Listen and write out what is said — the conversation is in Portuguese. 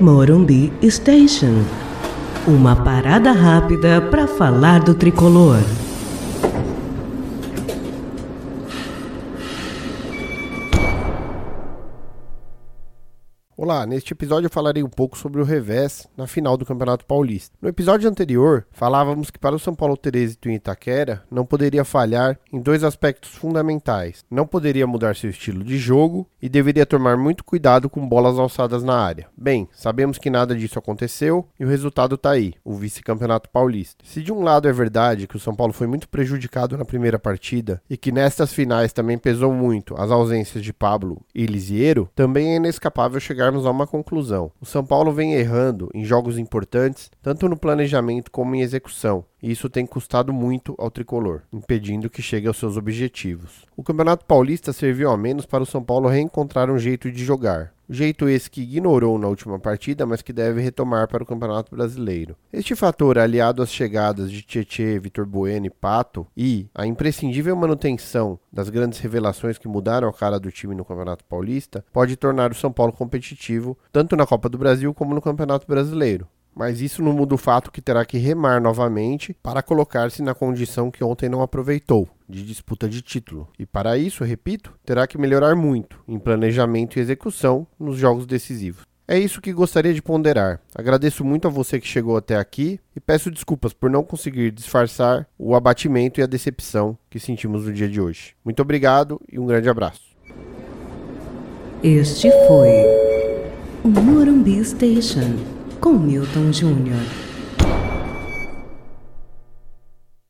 Morumbi Station. Uma parada rápida para falar do tricolor. Olá, neste episódio eu falarei um pouco sobre o revés na final do Campeonato Paulista. No episódio anterior, falávamos que para o São Paulo ter êxito em Itaquera, não poderia falhar em dois aspectos fundamentais. Não poderia mudar seu estilo de jogo e deveria tomar muito cuidado com bolas alçadas na área. Bem, sabemos que nada disso aconteceu e o resultado está aí, o vice-campeonato paulista. Se de um lado é verdade que o São Paulo foi muito prejudicado na primeira partida e que nestas finais também pesou muito as ausências de Pablo e Lisiero, também é inescapável chegar chegarmos a uma conclusão. O São Paulo vem errando em jogos importantes, tanto no planejamento como em execução, e isso tem custado muito ao tricolor, impedindo que chegue aos seus objetivos. O Campeonato Paulista serviu ao menos para o São Paulo reencontrar um jeito de jogar. Jeito esse que ignorou na última partida, mas que deve retomar para o Campeonato Brasileiro. Este fator, aliado às chegadas de Tietê, Vitor Bueno e Pato, e a imprescindível manutenção das grandes revelações que mudaram a cara do time no Campeonato Paulista, pode tornar o São Paulo competitivo tanto na Copa do Brasil como no Campeonato Brasileiro mas isso não muda o fato que terá que remar novamente para colocar-se na condição que ontem não aproveitou, de disputa de título. E para isso, repito, terá que melhorar muito em planejamento e execução nos jogos decisivos. É isso que gostaria de ponderar. Agradeço muito a você que chegou até aqui e peço desculpas por não conseguir disfarçar o abatimento e a decepção que sentimos no dia de hoje. Muito obrigado e um grande abraço. Este foi o Morumbi Station com Milton Júnior.